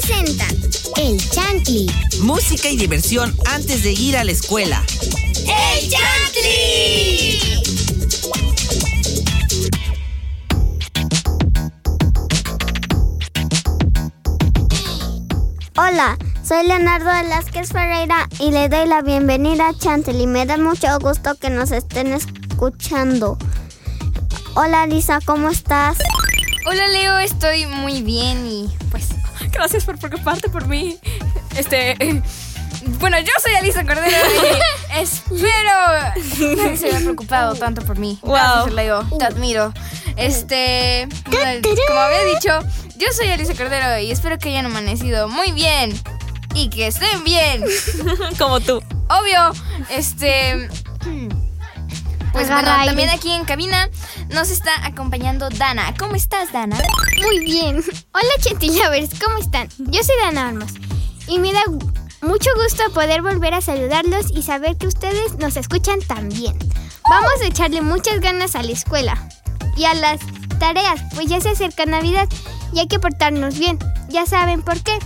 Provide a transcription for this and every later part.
presenta El Chantli. Música y diversión antes de ir a la escuela. ¡El Chantli! Hola, soy Leonardo Velázquez Ferreira y le doy la bienvenida a Chantilly. Me da mucho gusto que nos estén escuchando. Hola Lisa, ¿cómo estás? Hola Leo, estoy muy bien y pues gracias por preocuparte por mí. Este, bueno, yo soy Alisa Cordero y espero nadie se haya preocupado tanto por mí. Leo, te admiro. Este, como había dicho, yo soy Alisa Cordero y espero que hayan amanecido muy bien y que estén bien. Como tú. Obvio, este... Pues bueno, aire. también aquí en cabina nos está acompañando Dana. ¿Cómo estás, Dana? Muy bien. Hola Chantilovers, ¿cómo están? Yo soy Dana Olmos y me da mucho gusto poder volver a saludarlos y saber que ustedes nos escuchan también. Vamos a echarle muchas ganas a la escuela y a las tareas, pues ya se acerca Navidad y hay que portarnos bien. Ya saben por qué.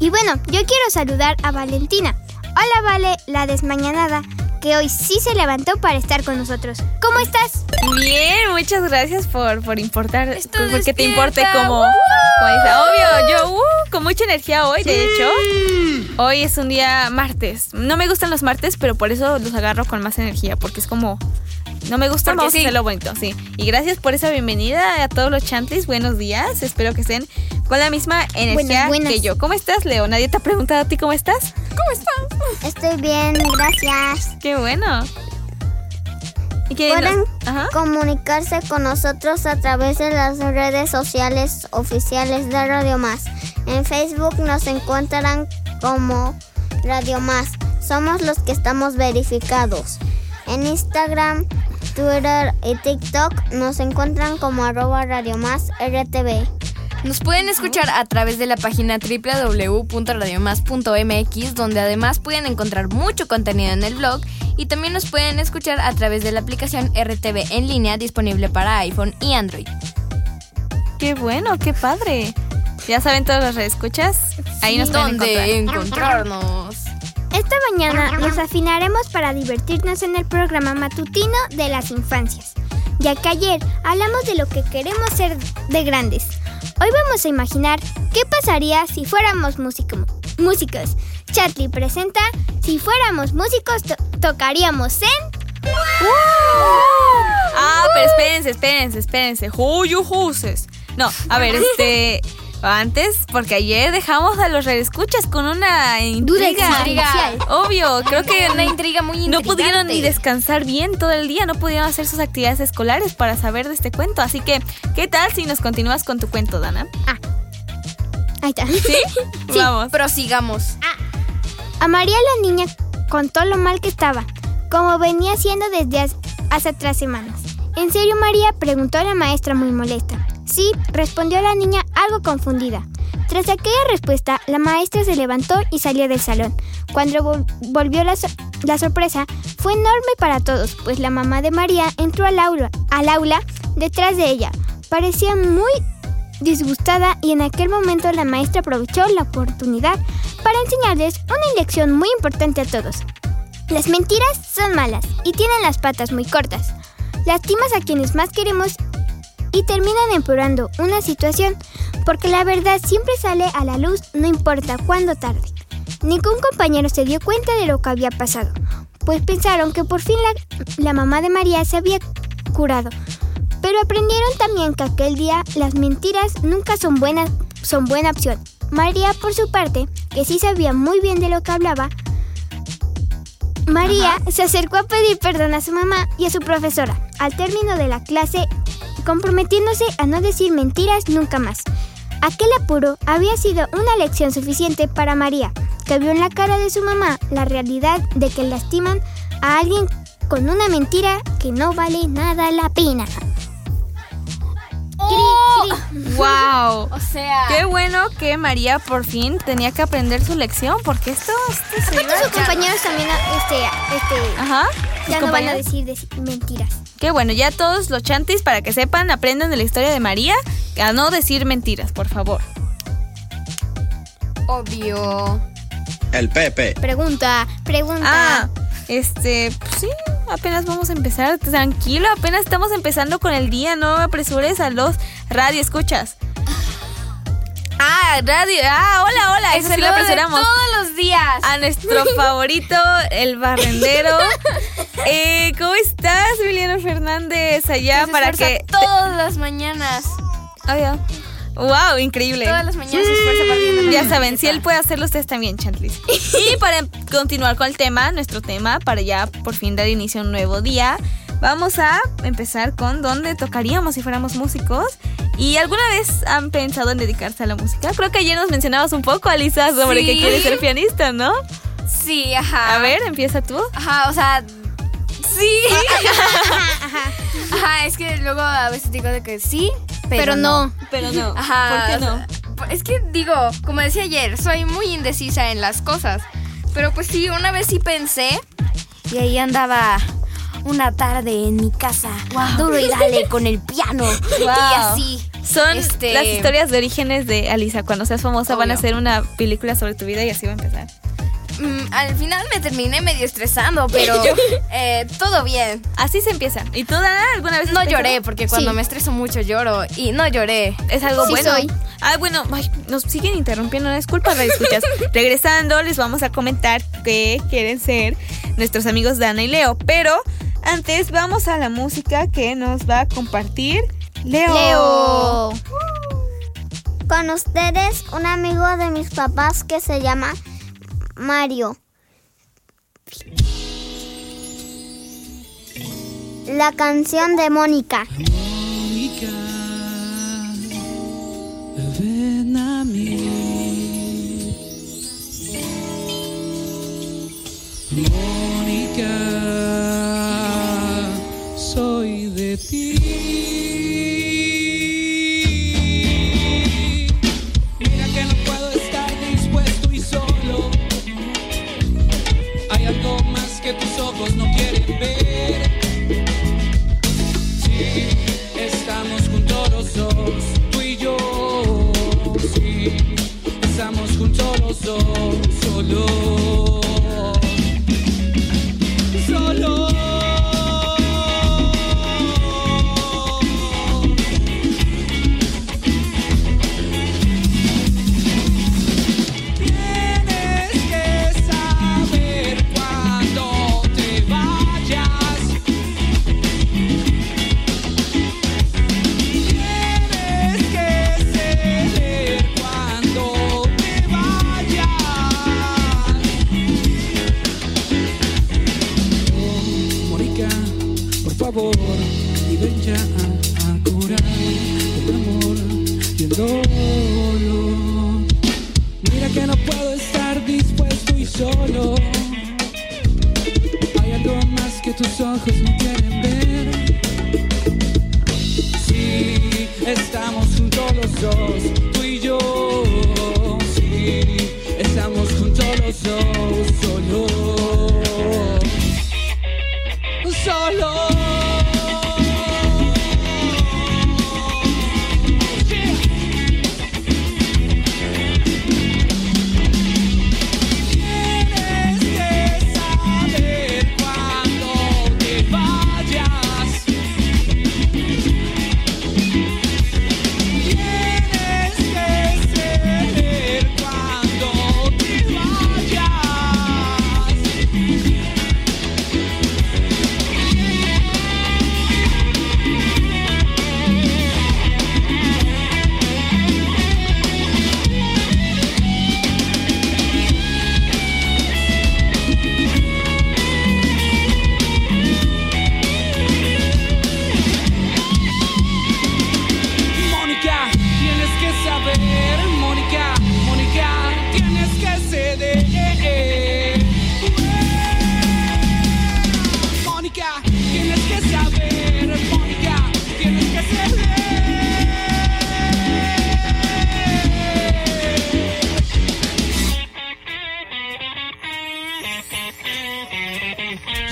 Y bueno, yo quiero saludar a Valentina. Hola Vale, la desmañanada, que hoy sí se levantó para estar con nosotros. ¿Cómo estás? Bien, muchas gracias por, por importar, Está por- porque te importe como, como dice. Obvio, yo uh, con mucha energía hoy, de hecho. Hoy es un día martes. No me gustan los martes, pero por eso los agarro con más energía, porque es como... No me gusta, Porque vamos sí. a hacerlo bonito, sí. Y gracias por esa bienvenida a todos los chantlis. Buenos días. Espero que estén con la misma energía buenas. que yo. ¿Cómo estás, Leo? Nadie te ha preguntado a ti cómo estás. Estoy bien, gracias. Qué bueno. ¿Y qué Pueden nos- comunicarse con nosotros a través de las redes sociales oficiales de Radio Más. En Facebook nos encontrarán como Radio Más. Somos los que estamos verificados. En Instagram, Twitter y TikTok nos encuentran como arroba Radio Más RTV. Nos pueden escuchar a través de la página www.radiomas.mx, donde además pueden encontrar mucho contenido en el blog y también nos pueden escuchar a través de la aplicación RTV en línea disponible para iPhone y Android. Qué bueno, qué padre. Ya saben todas las redes escuchas. Ahí nos pueden ¿Dónde encontrar. encontrarnos? Esta mañana nos afinaremos para divertirnos en el programa matutino de las infancias, ya que ayer hablamos de lo que queremos ser de grandes. Hoy vamos a imaginar qué pasaría si fuéramos músico- músicos. Chatli presenta Si fuéramos músicos to- tocaríamos en... Ah, pero espérense, espérense, espérense. Juyujuses. No, a ver, este. Antes, porque ayer dejamos a los escuchas con una intriga. existencial. Obvio, creo que Una intriga muy no pudieron ni descansar bien todo el día, no pudieron hacer sus actividades escolares para saber de este cuento. Así que, ¿qué tal si nos continúas con tu cuento, Dana? Ahí está. ¿Sí? Vamos. Prosigamos. A María la niña contó lo mal que estaba, como venía haciendo desde hace- hace tres semanas. ¿En serio, María? preguntó la maestra muy molesta. Sí, respondió la niña algo confundida. Tras aquella respuesta, la maestra se levantó y salió del salón. Cuando vol- volvió la sorpresa, fue enorme para todos, pues la mamá de María entró al aula, al aula detrás de ella. Parecía muy disgustada y en aquel momento la maestra aprovechó la oportunidad para enseñarles una lección muy importante a todos. Las mentiras son malas y tienen las patas muy cortas. Lastimas a quienes más queremos y terminan empeorando una situación porque la verdad siempre sale a la luz no importa cuándo tarde. Ningún compañero se dio cuenta de lo que había pasado, pues pensaron que por fin la, la mamá de María se había curado. Pero aprendieron también que aquel día las mentiras nunca son buenas, son buena opción. María, por su parte, que sí sabía muy bien de lo que hablaba, María se acercó a pedir perdón a su mamá y a su profesora al término de la clase, comprometiéndose a no decir mentiras nunca más. Aquel apuro había sido una lección suficiente para María, que vio en la cara de su mamá la realidad de que lastiman a alguien con una mentira que no vale nada la pena. ¡Wow! O sea, Qué bueno que María por fin tenía que aprender su lección, porque esto, esto se Aparte iba- sus compañeros también este, este, Ajá. ya no van a decir des- mentiras. Qué bueno, ya todos los chantis, para que sepan, aprendan de la historia de María a no decir mentiras, por favor. Obvio. El Pepe. Pregunta, pregunta. Ah, este, pues sí, apenas vamos a empezar. Tranquilo, apenas estamos empezando con el día. No apresures a los radio escuchas. Ah, radio. Ah, hola, hola. Eso sí lo apresuramos. todos los días. A nuestro favorito, el barrendero. Eh, ¿Cómo estás, Emiliano Fernández? Allá Que para que. Todas las mañanas. Oye, Wow, increíble. Todas las mañanas se esfuerza para ir Ya saben, si él puede hacerlo, ustedes también, Chantlis. Y para continuar con el tema, nuestro tema, para ya por fin dar inicio a un nuevo día, vamos a empezar con dónde tocaríamos si fuéramos músicos. ¿Y alguna vez han pensado en dedicarse a la música? Creo que ayer nos mencionabas un poco, Alisa, sobre Sí. que quieres ser pianista, ¿no? Sí, ajá. A ver, empieza tú. Ajá, o sea, sí. Ajá, es que luego a veces digo de que sí, pero, pero no. Pero no. Ajá. ¿Por qué no? es que digo, como decía ayer, soy muy indecisa en las cosas. Pero pues sí, una vez sí pensé y ahí andaba una tarde en mi casa, duro y dale con el piano y así. Son este, las historias de orígenes de Alisa. Cuando seas famosa van a Obvio. hacer una película sobre tu vida y así va a empezar. Mm, al final me terminé medio estresando, pero eh, todo bien. Así se empieza. ¿Y tú, Dana, alguna vez No lloré porque cuando Sí. me estreso mucho lloro y no lloré. Es algo Sí bueno. soy. Ah, bueno, ay, nos siguen interrumpiendo, no es culpa, radio escuchas. Regresando, les vamos a comentar que quieren ser nuestros amigos Dana y Leo. Pero antes vamos a la música que nos va a compartir Leo. Leo. Con ustedes, un amigo de mis papás que se llama Mario. La canción de Mónica. Mónica, ven a mí. Mónica, soy de ti.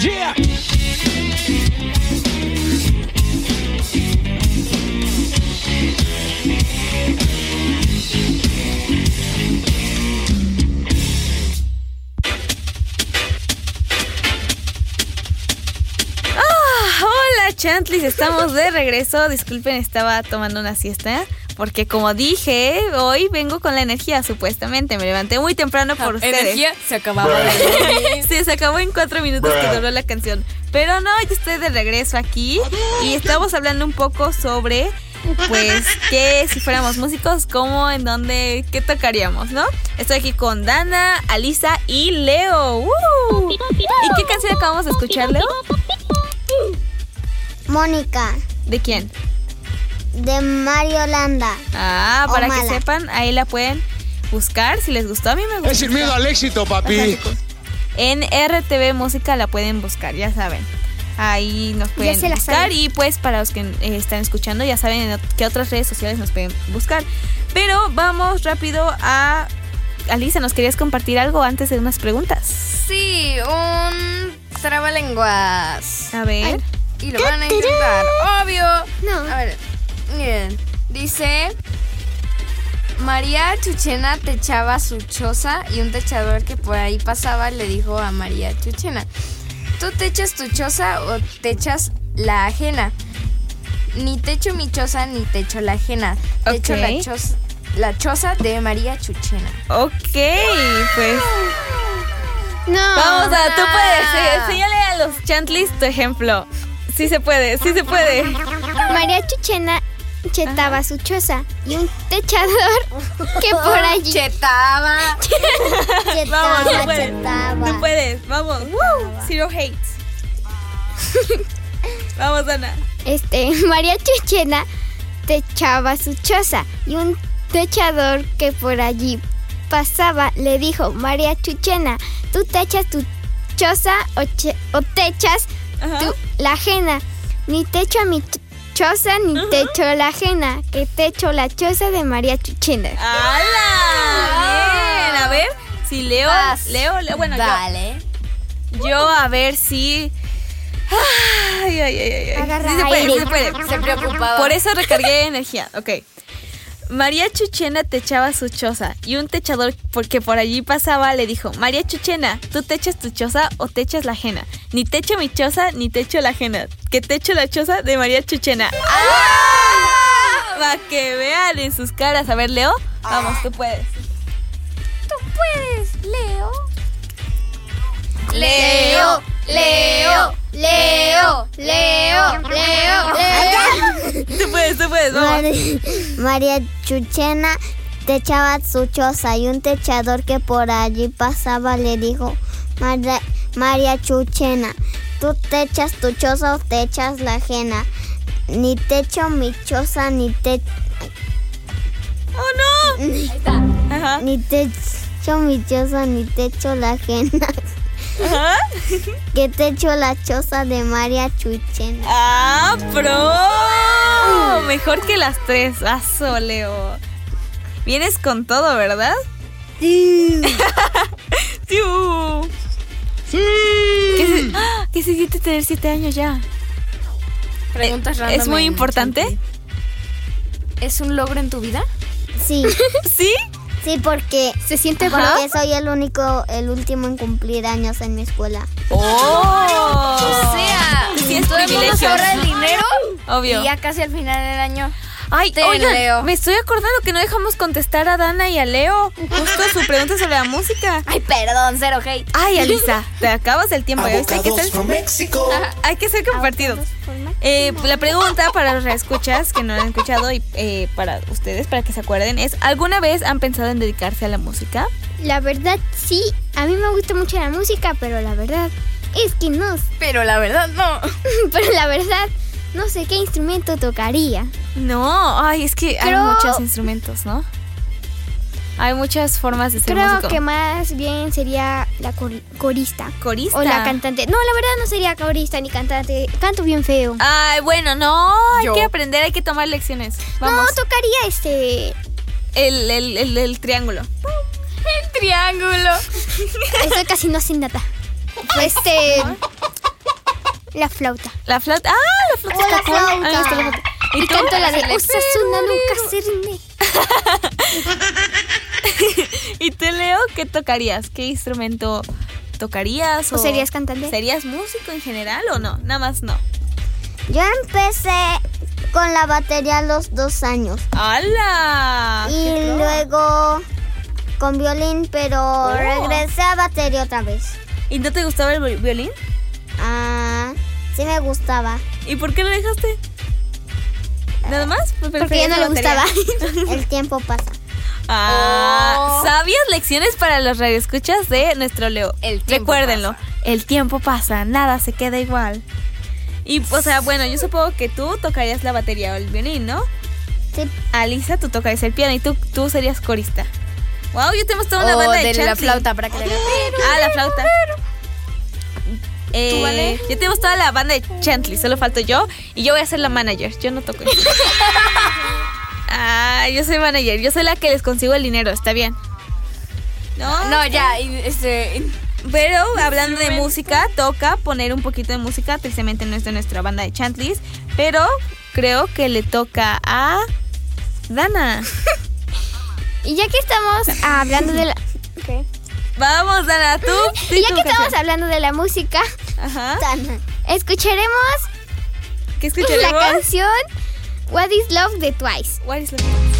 Yeah. Ah, Chantlis, estamos de regreso. Disculpen, estaba tomando una siesta. Porque como dije, hoy vengo con la energía, supuestamente. Me levanté muy temprano por ustedes. Energía se acababa de Sí, se acabó en cuatro minutos que duró la canción. Pero no, ya estoy de regreso aquí. Y estamos hablando un poco sobre, pues, que si fuéramos músicos, cómo, en dónde, qué tocaríamos, ¿no? Estoy aquí con Dana, Alisa y Leo. ¡Uh! ¿Y qué canción acabamos de escuchar, Leo? Mónica, ¿De quién? De Mario Landa. Ah, para que sepan, ahí la pueden buscar si les gustó. A mí me gusta. Es sin miedo al éxito, papi. En RTV Música la pueden buscar, ya saben. Ahí nos pueden buscar y pues para los que eh, están escuchando ya saben qué otras redes sociales nos pueden buscar. Pero vamos rápido a... Alisa, ¿nos querías compartir algo antes de unas preguntas? Sí, un trabalenguas. A ver. Y lo van a intentar. Obvio. No. A ver, miren. Dice. María Chuchena techaba su choza y un techador que por ahí pasaba le dijo a María Chuchena: ¿Tú techas tu choza o techas la ajena? Ni techo mi choza ni techo la ajena. Techo la, choza, la choza de María Chuchena. Ok, pues No. vamos a... Tú puedes, enséñale a los chantlis tu ejemplo. Sí se puede, sí se puede. María Chuchena chetaba su choza y un techador que por allí Chetaba. Vamos, Chetaba, tú puedes. chetaba. Tú puedes, vamos. Zero hates. vamos, Ana. este María Chuchena techaba su choza y un techador que por allí pasaba le dijo María Chuchena tú techas tu choza o, o techas tú la ajena ni techo a mi choza ni techo la ajena que techo la choza de María Chuchena ¡Hala! Bien, a ver. Si Leo, Vas. Leo, Leo, bueno, yo, Dale. yo a ver si. Ay, ay, ay, ay. ay. Agarra Sí se puede, aire. sí se puede. Se preocupaba. Por eso recargué energía. Ok. María Chuchena techaba su choza y un techador porque por allí pasaba le dijo, María Chuchena, ¿tú techas tu choza o techas la ajena? Ni techo mi choza ni techo la ajena, que techo la choza de María Chuchena. ¡Ah! Para que vean en sus caras. A ver, Leo, vamos, tú puedes. Leo, Leo, Leo, Leo, Leo, Tú puedes, tú puedes, vamos. Mari- María Chuchena techaba su choza y un techador que por allí pasaba le dijo, María, María Chuchena, tú techas tu choza o techas la ajena. Ni techo mi choza, ni, te, ¡Oh, no! Ajá. ni techo mi choza, ni techo la ajena. Ajá. Que techo la choza de María Chuchena. ¡Ah, pro! Mejor que las tres. Aso, Leo. Vienes con todo, ¿verdad? Sí. ¿Qué se, ¡Ah! ¿Qué se siente tener siete años ya? Preguntas ¿Es random muy importante? ¿Es un logro en tu vida? Sí, ¿Sí? Sí, porque, se siente porque soy el único, el último en cumplir años en mi escuela. ¡Oh! O sea, Sí, es todo el mundo ahorra el dinero Obvio. y ya casi al final del año. Ay, Ten, oigan, Leo. me estoy acordando que no dejamos contestar a Dana y a Leo. Justo su pregunta sobre la música. Ay, perdón, cero hate. Ay, Alisa, te acabas el tiempo. ¿ya viste? Hay que ser, hay que ser compartidos. Eh, la pregunta para los reescuchas que no han escuchado y eh, para ustedes, para que se acuerden, es: ¿alguna vez han pensado en dedicarse a la música? La verdad, sí, a mí me gusta mucho la música, pero la verdad es que no. Pero la verdad, no. Pero la verdad, no sé qué instrumento tocaría. No, ay, es que hay muchos instrumentos, ¿no? Hay muchas formas de ser Creo músico. que más bien sería la cor- corista. corista. O la cantante. No, la verdad no sería corista ni cantante. Canto bien feo. Ay, bueno, no, hay Yo. que aprender, hay que tomar lecciones. Vamos. No, tocaría este. El, el, el, el triángulo. El triángulo. Eso casi no sé nada. Este. La flauta. La flauta. Ah, la flauta. La ah, flauta. Ah, está la flauta. Y, y canto la de Osasuna nunca sirve. y tú, Leo, ¿qué tocarías? ¿Qué instrumento tocarías? ¿O, serías cantante? ¿Serías músico en general o no? Nada más no. Yo empecé con la batería a los dos años. ¡Hala! Y luego con violín, pero oh. regresé a batería otra vez. ¿Y no te gustaba el violín? Ah, sí me gustaba. ¿Y por qué lo dejaste? ¿Nada más? Pues Porque ya no le gustaba. El tiempo pasa. Ah, oh. sabias lecciones para los radioescuchas de nuestro Leo. El Recuérdenlo, el tiempo pasa, nada se queda igual. Y, o sea, bueno, yo supongo que tú tocarías la batería o el violín, ¿no? Sí. Alisa, tú tocarías el piano y tú, tú serías corista. Wow, yo tenemos toda una oh, banda de, la flauta para que le. Ah, la flauta. Eh, ¿Tú, vale? Ya tenemos toda la banda de Chantley, solo falto yo. Y yo voy a ser la manager. Yo no toco. ah, yo soy manager. Yo soy la que les consigo el dinero, está bien. No, no ya. Este, pero hablando de música, toca poner un poquito de música. Tristemente no es de nuestra banda de Chantlis, pero creo que le toca a Dana. y ya que estamos hablando de la... Okay. Vamos, Dana, tú. y ya que estamos hablando de la música, Ajá. Escucharemos. La canción What is Love de Twice. What is Love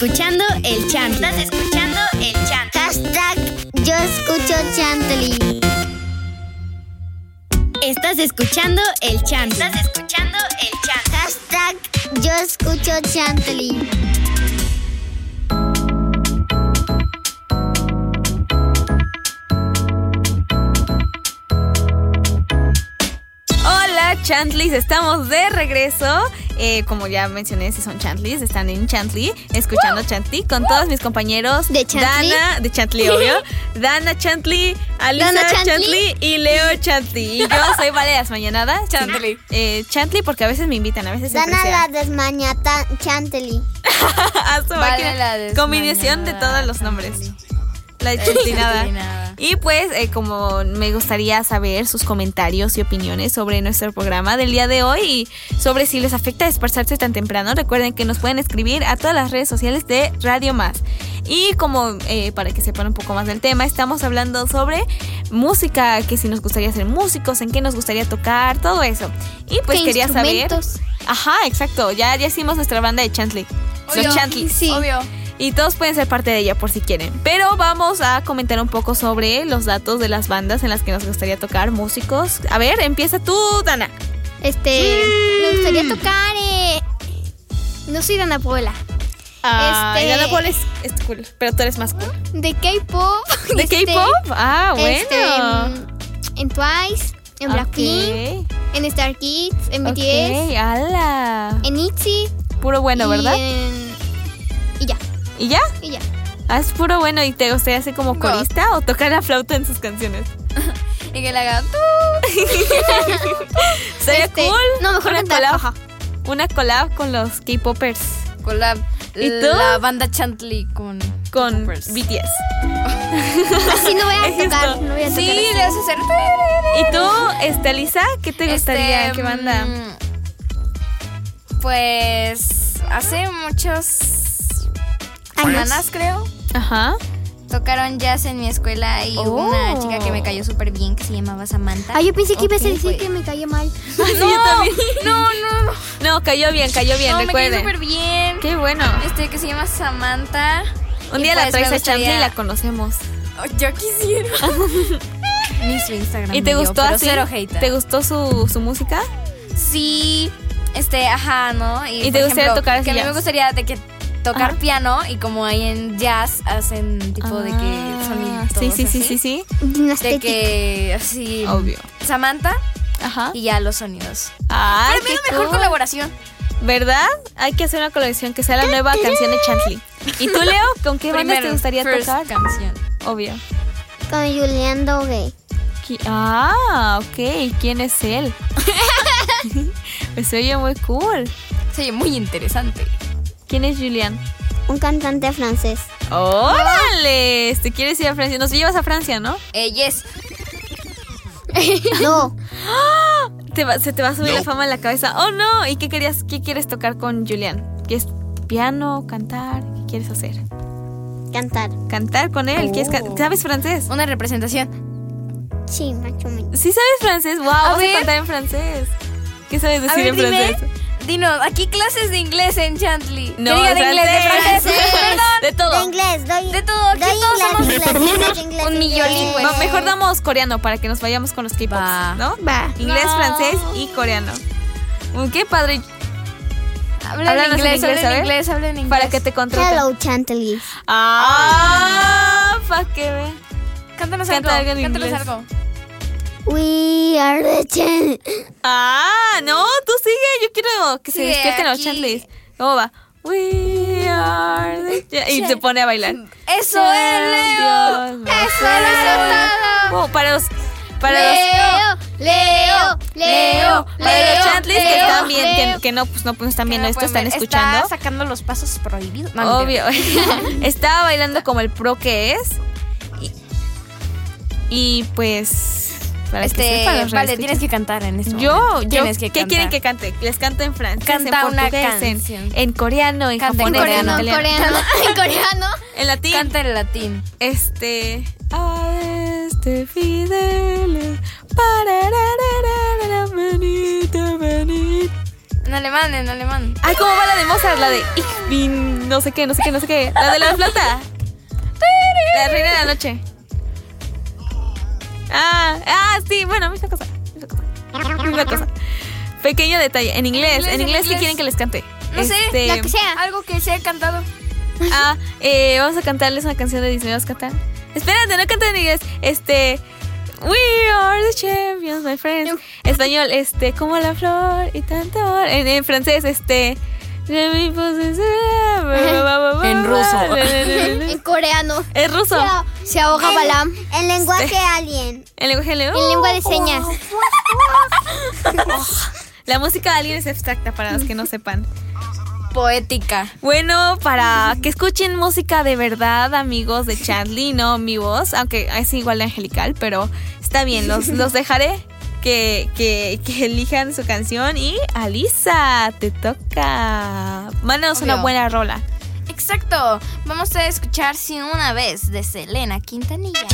escuchando el chant. Estás escuchando el chant. Hashtag yo escucho chantley. Estás escuchando el chant. Estás escuchando el chant. Hashtag yo escucho chantley. Chantlis, estamos de regreso eh, como ya mencioné, si son Chantlis, están en Chantly, escuchando Chantly con todos mis compañeros ¿De Chantley? Dana, de Chantly, obvio. Dana Chantly, Alisa. Chantley. y Leo Chantly. Y yo soy Vale las Mañanadas. Chantley. Eh, Chantly porque a veces me invitan, a veces se Dana la desmañata Chantley. A su Vale máquina. la Combinación de todos los nombres. La chantlinada. Chantlinada. Y pues, eh, como me gustaría saber sus comentarios y opiniones sobre nuestro programa del día de hoy y sobre si les afecta despertarse tan temprano, recuerden que nos pueden escribir a todas las redes sociales de Radio Más. Y como eh, para que sepan un poco más del tema, estamos hablando sobre música, que si nos gustaría ser músicos, en qué nos gustaría tocar, todo eso. Y pues ¿Qué quería saber. Ajá, exacto. Ya, ya hicimos nuestra banda de Chantley. Los Obvio. Chantleys. Sí. Obvio. Y todos pueden ser parte de ella por si quieren. Pero vamos a comentar un poco sobre los datos de las bandas en las que nos gustaría tocar, músicos. A ver, empieza tú, Dana. Este, me gustaría tocar. eh, no soy Dana Puebla. Ay, Este- Dana Paul es, es cool, pero tú eres más cool. De K-pop. ¿De este, K-pop? Ah, bueno. Este, en Twice, en Blackpink, en Star Kids, en BTS, ala. en ITZY. Puro bueno, y ¿verdad? en- y ya, ¿Y ya? y ya. Ah, es puro bueno. ¿Y te gustaría ser como God. corista o tocar la flauta en sus canciones? Y que le haga tú. ¿Sería Este, cool? no, mejor una collab. ajá. Una collab con los K-popers. Collab. ¿Y tú? La banda Chantley con. Con. BTS. Así no voy a Es tocar, esto. no voy a tocar. Sí, le vas a hacer. ¿Y tú, este, Lisa, qué te gustaría? Este, ¿Qué banda? mm, Pues hace muchos semanas creo Ajá. tocaron jazz en mi escuela y hubo Oh. una chica que me cayó súper bien que se llamaba Samantha. Ah, yo pensé que ibas a Ok, decir que me cayó mal. Sí, yo también. No, no, no. No, cayó bien, cayó bien, no, me cayó súper bien. Qué bueno. Este que se llama Samantha. Un día la pues, traes a Chantley y la conocemos. Oh, yo quisiera. Ni su Instagram. ¿Y te dio, gustó así? ¿Te gustó su, su música? Sí, este, ajá, ¿no? ¿Y te gustaría tocar así Que a mí me gustaría de que tocar Ajá. piano y como ahí en jazz hacen tipo de que Ah, sonidos. Sí, sí, sí, así. sí, sí. De que así. Obvio. Samantha Ajá. y ya los sonidos. Ah, Para mí qué la mejor cool. colaboración. ¿Verdad? Hay que hacer una colaboración que sea la nueva canción de Chantley. ¿Y tú, Leo? ¿Con qué bandas te gustaría first tocar? canción. Obvio. Con Julián Doge. Ah, ok. ¿Quién es él? pues se oye muy cool. Se oye muy interesante. ¿Quién es Julian? Un cantante francés. ¡Órale! ¿Te quieres ir a Francia? Nos llevas a Francia, ¿no? Eh, yes. No, Te va- se te va a subir la fama en la cabeza. ¡Oh, no! ¿Y qué, querías, qué quieres tocar con Julian? ¿Quieres piano, cantar? ¿Qué quieres hacer? cantar. ¿Cantar con él? ¿Quieres ca- ¿Sabes francés? Una representación. Sí, macho. ¿Sí sabes francés? ¡Wow! Vamos a ver. cantar en francés. ¿Qué sabes A decir ver, en dime. Dinos, aquí clases de inglés en Chantley. No, de inglés, de francés. De todo. De inglés, doy. De todo, aquí doy todos somos inglés, inglés, inglés, inglés, un inglés. millolingüe. Va, mejor damos coreano para que nos vayamos con los K-pops, Va. ¿no? Va. Inglés, No. francés y coreano. Qué padre. Habla Háblanos en en inglés, inglés, habla a en ver. inglés, habla en inglés. Para que te contraten. Hello, Chantley. Ah, pa' que ve. Cántanos Canta algo cántanos inglés. algo. We are the Chan. Ah, no, tú sigue. Yo quiero que se Sigue despierten los aquí. chantleys. ¿Cómo va? We are the... Y se pone a bailar. Eso es, Leo. Dios. Eso es Oh, para los... Para los... Leo, Leo, Leo, Para los Leo, chantleys que Leo, están bien, que, Leo. que no, pues no pues, están viendo Que no esto, están ver. escuchando. Está sacando los pasos prohibidos. No, Obvio. Estaba bailando como el pro que es. Y, y pues. Para que Este, sepan los vale, radioescuchas. tienes que cantar en este Yo, momento. yo, Tienes que ¿qué cantar. quieren que cante? Les canto en francés, Canta en una portugués, en, canción. en coreano, en Canta en japonés, coreano, en coreano, en coreano. En latín. Canta en latín. Este. A este venite. En alemán, en alemán. Ay, ¿cómo va la de Mozart? La de Ich bin no sé qué, no sé qué, no sé qué. La de la flauta. La reina de la noche. Ah, ah, sí, bueno, misma cosa. Misma cosa. Misma cosa. Pequeño detalle. En inglés, inglés, en inglés, ¿qué quieren que les cante? No sé, Este, La que sea. Algo que se ha cantado. Ah, eh, vamos a cantarles una canción de Disney. ¿Vas a cantar? Espérate, no canten en inglés. Este. We are the champions, my friends. Español, este, como la flor y tanto amor. En, en francés, este. En ruso. En coreano. Es ruso. Se ahoga Balam. El lenguaje alien. El lenguaje leo. En lengua de señas. La música de alguien es abstracta para los que no sepan. Poética. Bueno, para que escuchen música de verdad, amigos de Chantley, no mi voz, aunque es igual de angelical, pero está bien, los, los dejaré que, que, que elijan su canción. Y Alisa, te toca. Mándanos una buena rola. Exacto. Vamos a escuchar Si una vez de Selena Quintanilla.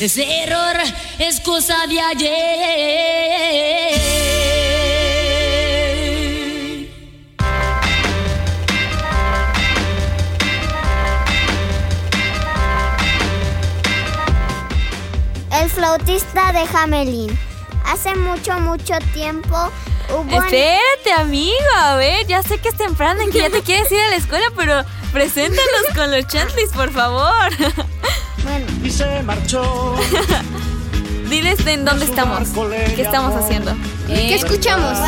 Ese error es cosa de ayer. El flautista de Hamelin. Hace mucho, mucho tiempo hubo en- Espérate, amigo. A ver, ya sé que es temprano y que ya te quieres ir a la escuela, pero preséntanos con los Chantleys, por favor. Y se marchó. Diles en dónde estamos. ¿Qué estamos haciendo? ¿Qué escuchamos?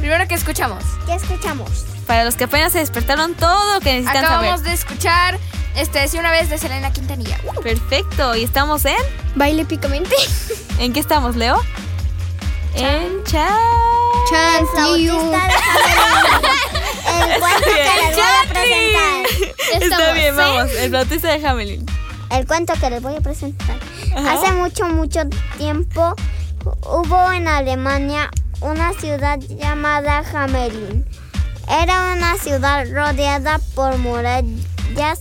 Primero que escuchamos. ¿qué escuchamos? Para los que apenas se despertaron, todo lo que necesitan Acabamos saber. de escuchar este Si una vez de Selena Quintanilla. Perfecto. ¿Y estamos en? Baile picamente. ¿En qué estamos, Leo? En chat. El Chantilly. flautista de Hamelin. El cuento que les voy a presentar. Está bien, ¿eh? vamos. El flautista de Hamelin. El cuento que les voy a presentar. Ajá. Hace mucho, mucho tiempo hubo en Alemania una ciudad llamada Hamelin. Era una ciudad rodeada por murallas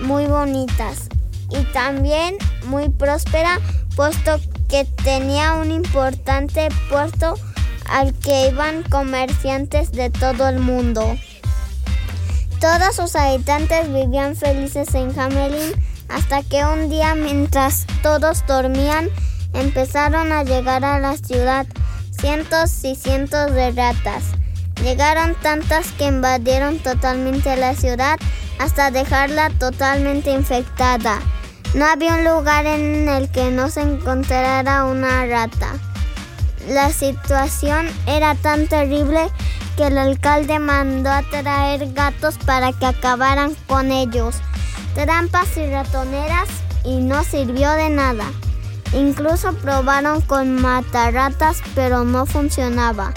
muy bonitas y también muy próspera, puesto que tenía un importante puerto al que iban comerciantes de todo el mundo. Todos sus habitantes vivían felices en Hamelin hasta que un día mientras todos dormían empezaron a llegar a la ciudad cientos y cientos de ratas. Llegaron tantas que invadieron totalmente la ciudad hasta dejarla totalmente infectada. No había un lugar en el que no se encontrara una rata. La situación era tan terrible que el alcalde mandó a traer gatos para que acabaran con ellos. Trampas y ratoneras y no sirvió de nada. Incluso probaron con matarratas pero no funcionaba.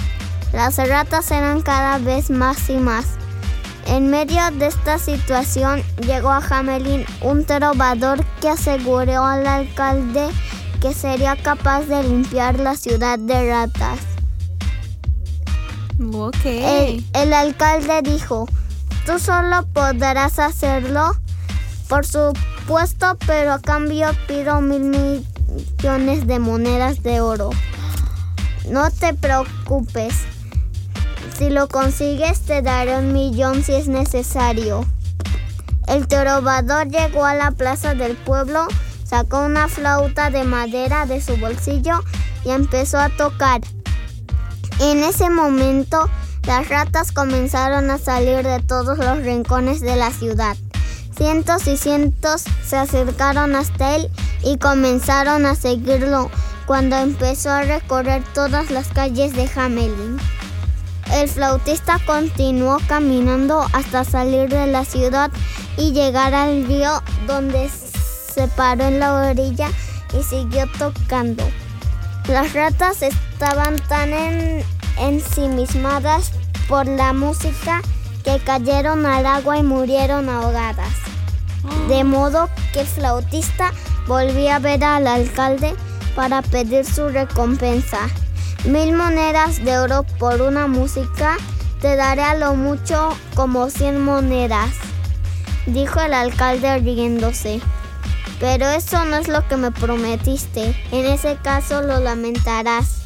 Las ratas eran cada vez más y más. En medio de esta situación llegó a Hamelin un trovador que aseguró al alcalde que sería capaz de limpiar la ciudad de ratas. Ok. El, el alcalde dijo, tú solo podrás hacerlo, por supuesto, pero a cambio pido mil millones de monedas de oro. No te preocupes, si lo consigues te daré un millón si es necesario. El trovador llegó a la plaza del pueblo, sacó una flauta de madera de su bolsillo y empezó a tocar. En ese momento, las ratas comenzaron a salir de todos los rincones de la ciudad. Cientos y cientos se acercaron hasta él y comenzaron a seguirlo cuando empezó a recorrer todas las calles de Hamelin. El flautista continuó caminando hasta salir de la ciudad y llegar al río donde se paró en la orilla y siguió tocando. Las ratas estaban tan en- ensimismadas por la música que cayeron al agua y murieron ahogadas. De modo que el flautista volvió a ver al alcalde para pedir su recompensa. Mil monedas de oro por una música te daré a lo mucho como cien monedas, dijo el alcalde riéndose. Pero eso no es lo que me prometiste. En ese caso lo lamentarás.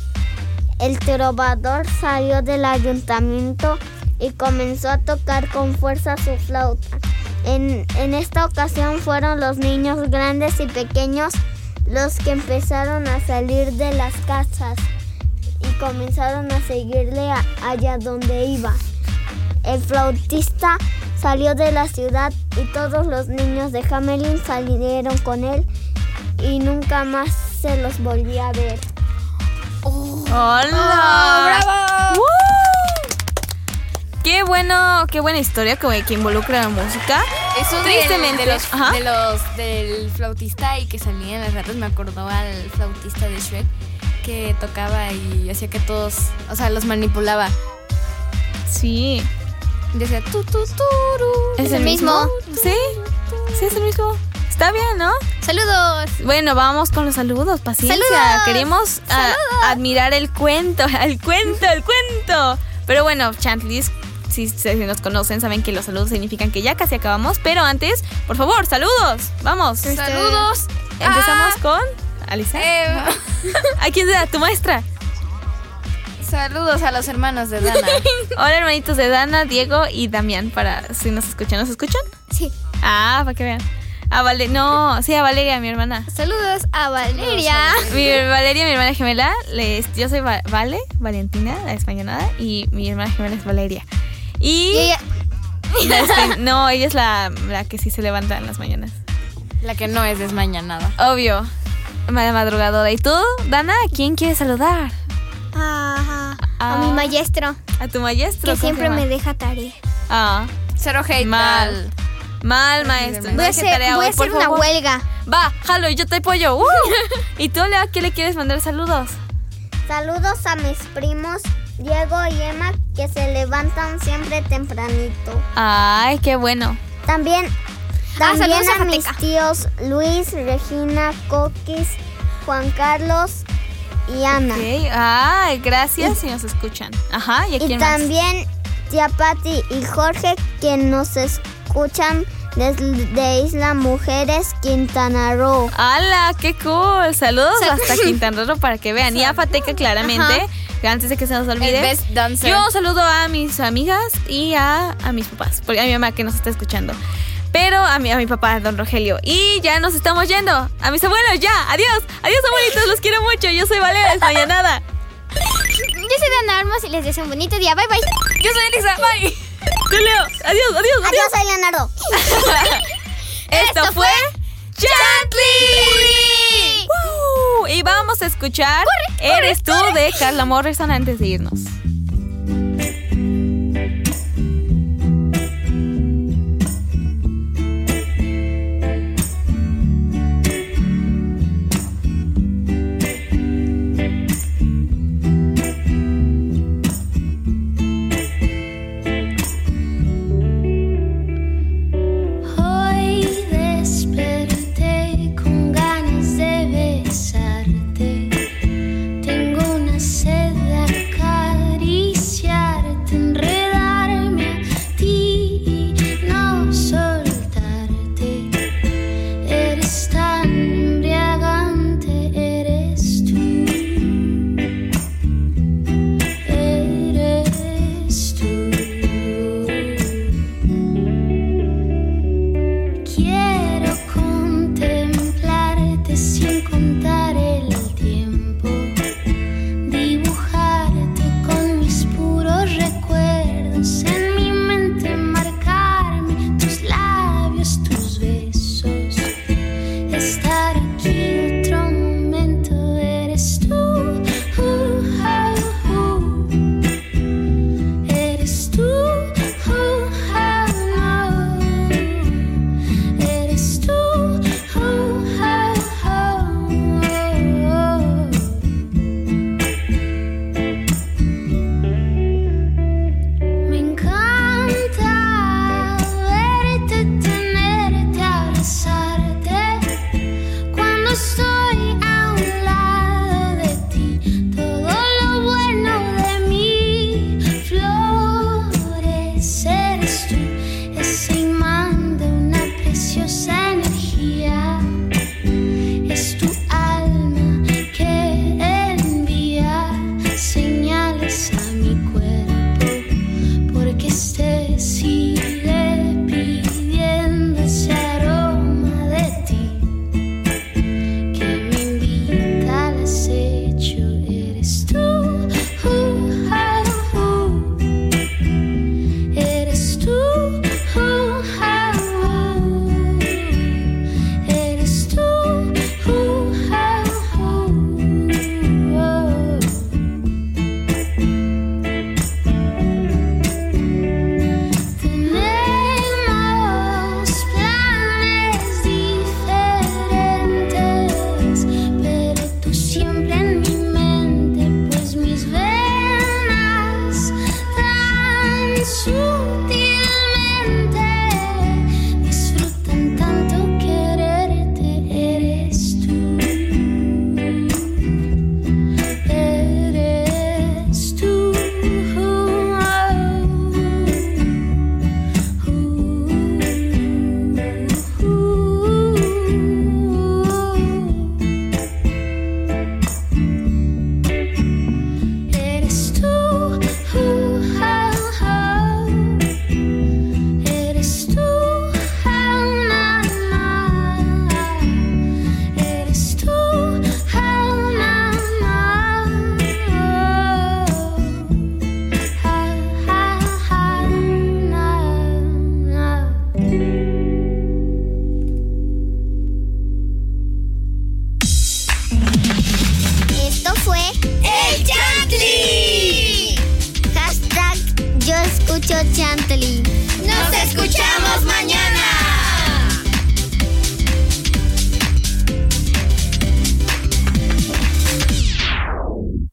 El trovador salió del ayuntamiento y comenzó a tocar con fuerza su flauta. En, en esta ocasión fueron los niños grandes y pequeños los que empezaron a salir de las casas y comenzaron a seguirle a- allá donde iba. El flautista salió de la ciudad y todos los niños de Hamelin salieron con él y nunca más se los volvió a ver. ¡Hola! ¡Woo! Qué bueno, qué buena historia que, que involucra la música. Eso Tristemente. de, los, Ajá. de los del flautista y que salían las ratas me acordó al flautista de Shrek que tocaba y hacía que todos, o sea, los manipulaba. Sí. Decía tu. ¿Es, el mismo. Sí, sí, es el mismo. Está bien, ¿no? Saludos. Bueno, vamos con los saludos, paciencia. Saludos. Queremos ah, admirar el cuento, el cuento, el cuento. Pero bueno, Chantlis, si, si nos conocen, saben que los saludos significan que ya casi acabamos. Pero antes, por favor, saludos. Vamos. Saludos. Empezamos a- con Alisa. eh, ¿A quién será? ¿Tu maestra? saludos a los hermanos de Dana. Hola, hermanitos de Dana, Diego y Damián. Para si nos escuchan, ¿nos escuchan? Sí. Ah, para que vean. A Vale, no, sí, a Valeria, mi hermana. Saludos a Valeria. Mi Valeria, mi hermana gemela, les- yo soy Va- Vale, Valentina, la españolada, y mi hermana gemela es Valeria. Y, ella- no, ella es la, la que sí se levanta en las mañanas. La que no es desmañanada. Obvio, madrugadora. ¿Y tú, Dana, a quién quieres saludar? Ajá. Ah. A mi maestro, A tu maestro. que ¿cómo se siempre me deja tarea. Ah, Cero hate. Mal. mal, maestro. Voy a hacer, tarea voy a hacer una favor. huelga. Va, jalo, y yo te apoyo. ¡Uh! ¿Y tú, Leo, a quién le quieres mandar saludos? Saludos a mis primos Diego y Emma que se levantan siempre tempranito. Ay, qué bueno. También, Ah, también a a mis tíos Luis, Regina, Coquis, Juan Carlos y Ana. Ok, Ay, gracias si nos escuchan. Ajá, ¿y a Y quién más? también tía Patti y Jorge que nos escuchan desde Isla Mujeres, Quintana Roo. ¡Hala! ¡Qué cool! Saludos hasta Quintana Roo para que vean. Y a Fateca, claramente. que Antes de que se nos olvide. Yo saludo a mis amigas y a, a mis papás. Porque a mi mamá que nos está escuchando. Pero a mi, a mi papá, don Rogelio. Y ya nos estamos yendo. A mis abuelos, ya. Adiós. Adiós, abuelitos. Los quiero mucho. Yo soy Valeria Desmañanada. Yo soy Dana Armos y les deseo un bonito día. Bye bye. Yo soy Elisa. Bye. Julio, adiós, adiós, adiós. Adiós, Leonardo. Esto, fue Chantley. Y vamos a escuchar Eres tú de Carla Morrison antes de irnos.